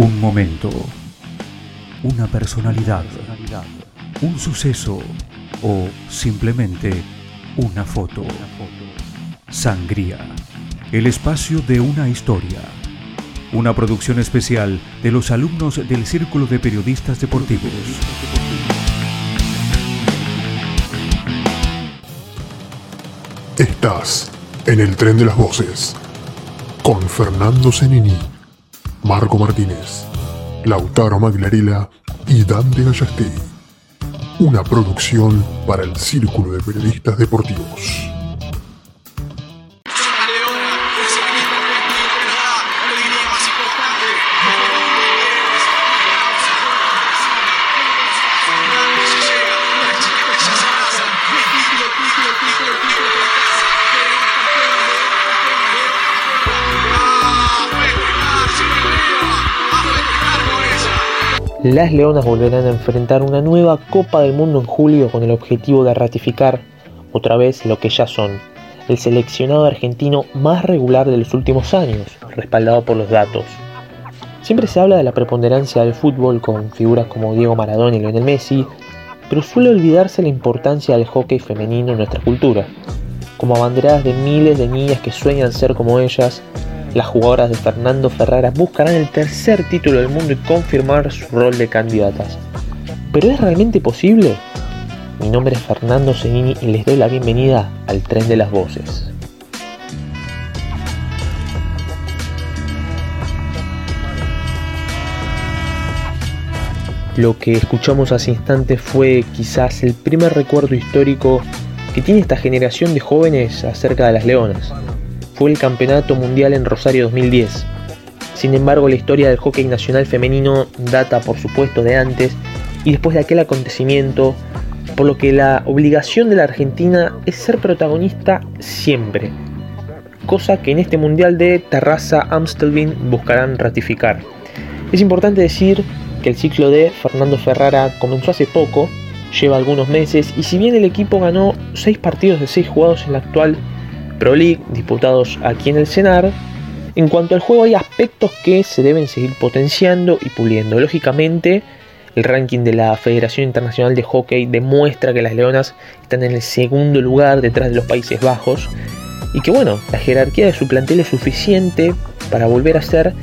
Un momento, una personalidad, un suceso o simplemente una foto. Sangría, el espacio de una historia. Una producción especial de los alumnos del Círculo de Periodistas Deportivos. Estás en el tren de las voces con Fernando Zenini, Marco Martínez, Lautaro Maglarela y Dante Gallastegui. Una producción para el Círculo de Periodistas Deportivos. Las Leonas volverán a enfrentar una nueva Copa del Mundo en julio con el objetivo de ratificar otra vez lo que ya son, el seleccionado argentino más regular de los últimos años, respaldado por los datos. Siempre se habla de la preponderancia del fútbol con figuras como Diego Maradona y Lionel Messi, pero suele olvidarse la importancia del hockey femenino en nuestra cultura, como abanderadas de miles de niñas que sueñan ser como ellas las jugadoras de Fernando Ferrara buscarán el tercer título del mundo y confirmar su rol de candidatas. ¿Pero es realmente posible? Mi nombre es Fernando Zenini y les doy la bienvenida al tren de las voces. Lo que escuchamos hace instantes fue quizás el primer recuerdo histórico que tiene esta generación de jóvenes acerca de las leonas fue el Campeonato Mundial en Rosario 2010. Sin embargo, la historia del hockey nacional femenino data por supuesto de antes y después de aquel acontecimiento, por lo que la obligación de la Argentina es ser protagonista siempre, cosa que en este Mundial de Terraza Amstelveen buscarán ratificar. Es importante decir que el ciclo de Fernando Ferrara comenzó hace poco, lleva algunos meses y si bien el equipo ganó 6 partidos de 6 jugados en la actual Pro League disputados aquí en el CENAR, en cuanto al juego hay aspectos que se deben seguir potenciando y puliendo. Lógicamente, el ranking de la Federación Internacional de Hockey demuestra que las Leonas están en el segundo lugar detrás de los Países Bajos y que bueno, la jerarquía de su plantel es suficiente para volver a ser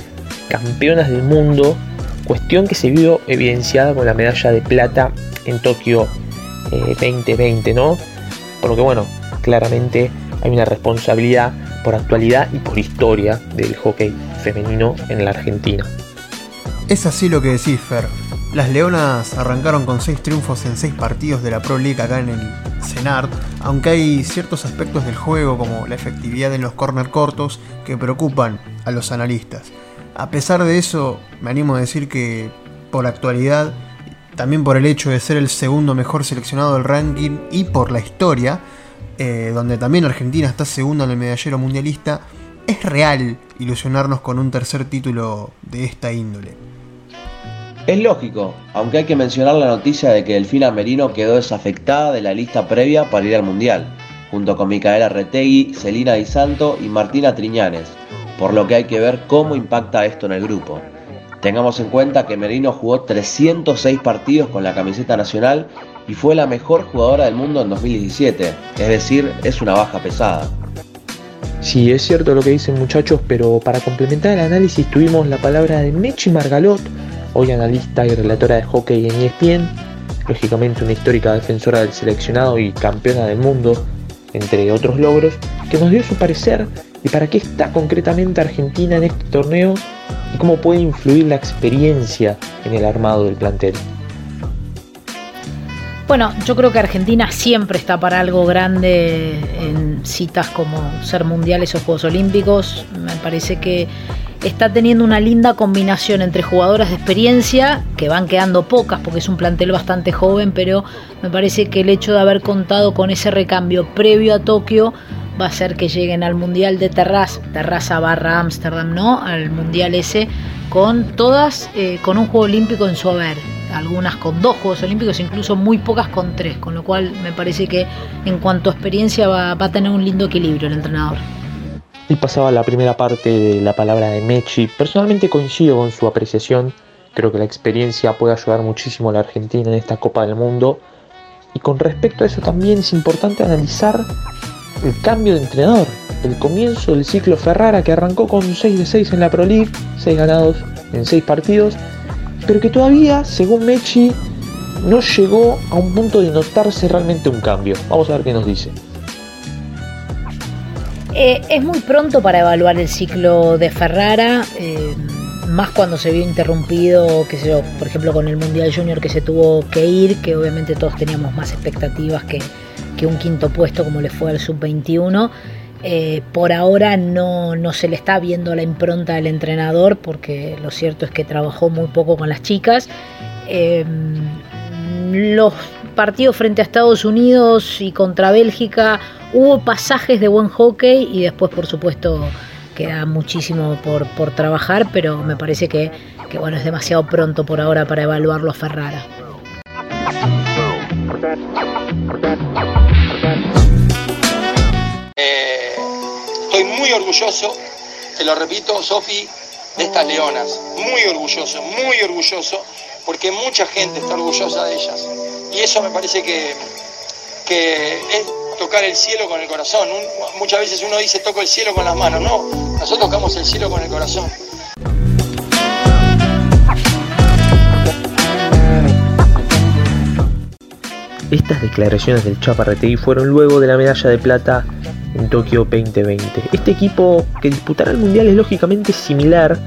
campeonas del mundo, cuestión que se vio evidenciada con la medalla de plata en Tokio 2020, eh, ¿no? Por lo que bueno, claramente hay una responsabilidad por actualidad y por historia del hockey femenino en la Argentina. Es así lo que decís, Fer. Las Leonas arrancaron con 6 triunfos en 6 partidos de la Pro League acá en el CENART, aunque hay ciertos aspectos del juego como la efectividad en los corner cortos que preocupan a los analistas. A pesar de eso, me animo a decir que por actualidad, también por el hecho de ser el segundo mejor seleccionado del ranking y por la historia, eh, donde también Argentina está segunda en el medallero mundialista, es real ilusionarnos con un tercer título de esta índole. Es lógico, aunque hay que mencionar la noticia de que Delfina Merino quedó desafectada de la lista previa para ir al Mundial, junto con Micaela Retegui, Celina Di Santo y Martina Triñanes, por lo que hay que ver cómo impacta esto en el grupo. Tengamos en cuenta que Merino jugó 306 partidos con la camiseta nacional y fue la mejor jugadora del mundo en 2017, es decir, es una baja pesada. Sí, es cierto lo que dicen muchachos, pero para complementar el análisis tuvimos la palabra de Mechi Margalot, hoy analista y relatora de hockey en ESPN, lógicamente una histórica defensora del seleccionado y campeona del mundo, entre otros logros, que nos dio su parecer y para qué está concretamente Argentina en este torneo y cómo puede influir la experiencia en el armado del plantel. Bueno, yo creo que Argentina siempre está para algo grande en citas como ser mundiales o Juegos Olímpicos. Me parece que está teniendo una linda combinación entre jugadoras de experiencia, que van quedando pocas porque es un plantel bastante joven, pero me parece que el hecho de haber contado con ese recambio previo a Tokio va a hacer que lleguen al Mundial de Terraza, Terraza barra Ámsterdam, ¿no? Al Mundial ese, con todas, eh, con un Juego Olímpico en su haber algunas con dos Juegos Olímpicos, incluso muy pocas con tres, con lo cual me parece que en cuanto a experiencia va, a tener un lindo equilibrio el entrenador. Y pasaba la primera parte de la palabra de Mechi. Personalmente coincido con su apreciación. Creo que la experiencia puede ayudar muchísimo a la Argentina en esta Copa del Mundo. Y con respecto a eso también es importante analizar el cambio de entrenador. El comienzo del ciclo Ferrara que arrancó con 6 de 6 en la Pro League, 6 ganados en 6 partidos, pero que todavía, según Mechi, no llegó a un punto de notarse realmente un cambio. Vamos a ver qué nos dice. Eh, es muy pronto para evaluar el ciclo de Ferrara, eh, más cuando se vio interrumpido, que sé yo, por ejemplo con el Mundial Junior que se tuvo que ir, que obviamente todos teníamos más expectativas que, un quinto puesto como le fue al sub-21. Eh, por ahora no, no, se le está viendo la impronta del entrenador porque lo cierto es que trabajó muy poco con las chicas. los partidos frente a Estados Unidos y contra Bélgica hubo pasajes de buen hockey y después por supuesto queda muchísimo por, por trabajar, pero me parece que, que, bueno, es demasiado pronto por ahora para evaluarlo a Ferrara. Orgulloso, te lo repito, Sofi, de estas leonas. Muy orgulloso, muy orgulloso, porque mucha gente está orgullosa de ellas. Y eso me parece que, que es tocar el cielo con el corazón. muchas veces uno dice toco el cielo con las manos, no, nosotros tocamos el cielo con el corazón. Estas declaraciones del Chaparretegui fueron luego de la medalla de plata en Tokio 2020. Este equipo que disputará el Mundial es lógicamente similar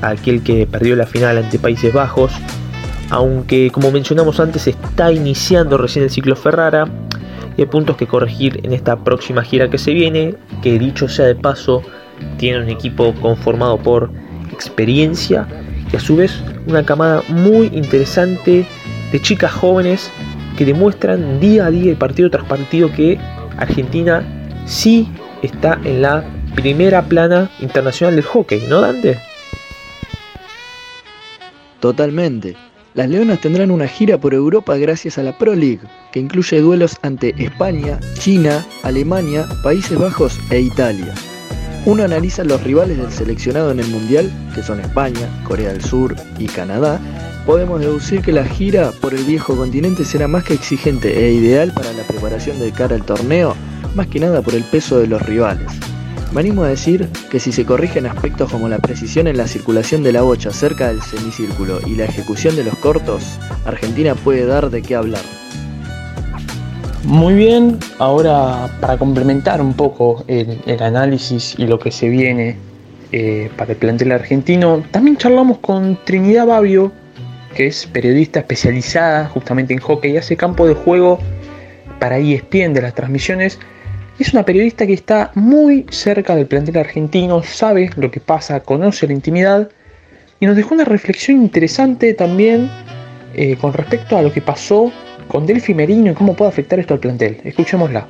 a aquel que perdió la final ante Países Bajos, aunque como mencionamos antes está iniciando recién el ciclo Ferrara y hay puntos que corregir en esta próxima gira que se viene, que dicho sea de paso, tiene un equipo conformado por experiencia y a su vez una camada muy interesante de chicas jóvenes que demuestran día a día y partido tras partido que Argentina sí está en la primera plana internacional del hockey, ¿no Dante? Totalmente. Las Leonas tendrán una gira por Europa gracias a la Pro League, que incluye duelos ante España, China, Alemania, Países Bajos e Italia. Uno analiza los rivales del seleccionado en el Mundial, que son España, Corea del Sur y Canadá, podemos deducir que la gira por el viejo continente será más que exigente e ideal para la preparación de cara al torneo, más que nada por el peso de los rivales. Me animo a decir que si se corrigen aspectos como la precisión en la circulación de la bocha cerca del semicírculo y la ejecución de los cortos, Argentina puede dar de qué hablar. Muy bien, ahora para complementar un poco el, análisis y lo que se viene eh, para el plantel argentino, también charlamos con Trinidad Babio, que es periodista especializada justamente en hockey y hace campo de juego para ESPN de las transmisiones es una periodista que está muy cerca del plantel argentino, sabe lo que pasa, conoce la intimidad y nos dejó una reflexión interesante también eh, con respecto a lo que pasó con Delphi Merino y cómo puede afectar esto al plantel. Escuchémosla.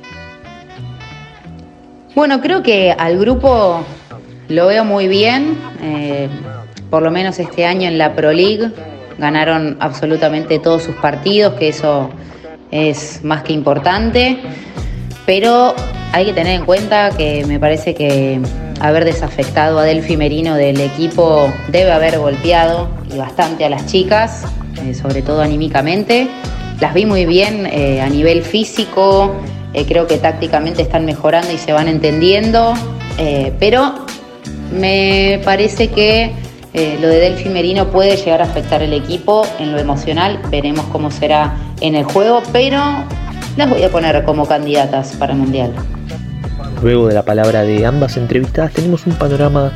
Bueno, creo que al grupo lo veo muy bien, eh, por lo menos este año en la Pro League ganaron absolutamente todos sus partidos, que eso es más que importante pero hay que tener en cuenta que me parece que haber desafectado a Delphi Merino del equipo debe haber golpeado y bastante a las chicas, eh, sobre todo anímicamente. Las vi muy bien eh, a nivel físico, eh, creo que tácticamente están mejorando y se van entendiendo, pero me parece que lo de Delphi Merino puede llegar a afectar el equipo en lo emocional, veremos cómo será en el juego, pero las voy a poner como candidatas para el Mundial. Luego de la palabra de ambas entrevistadas tenemos un panorama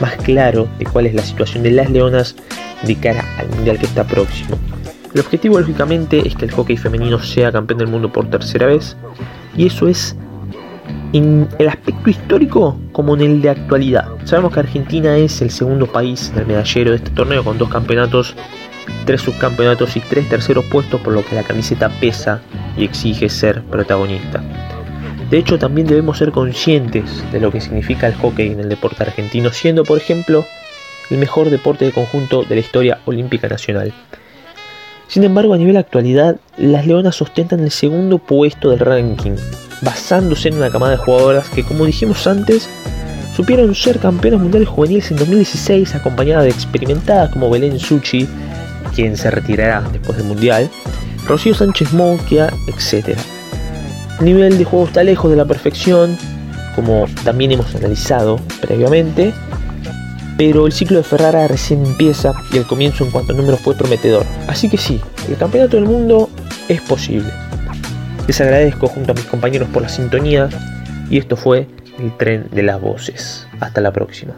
más claro de cuál es la situación de las leonas de cara al Mundial que está próximo. El objetivo lógicamente es que el hockey femenino sea campeón del mundo por tercera vez y eso es en el aspecto histórico como en el de actualidad. Sabemos que Argentina es el segundo país del medallero de este torneo con dos campeonatos tres subcampeonatos y tres terceros puestos, por lo que la camiseta pesa y exige ser protagonista. De hecho, también debemos ser conscientes de lo que significa el hockey en el deporte argentino, siendo, por ejemplo, el mejor deporte de conjunto de la historia olímpica nacional. Sin embargo, a nivel actualidad, las Leonas ostentan el segundo puesto del ranking, basándose en una camada de jugadoras que, como dijimos antes, supieron ser campeones mundiales juveniles en 2016 acompañada de experimentadas como Belén Suchi, quien se retirará después del mundial, Rocío Sánchez Moquia, etc. El nivel de juego está lejos de la perfección, como también hemos analizado previamente, pero el ciclo de Ferrara recién empieza y el comienzo en cuanto a números fue prometedor. Así que sí, el campeonato del mundo es posible. Les agradezco junto a mis compañeros por la sintonía y esto fue el tren de las voces. Hasta la próxima.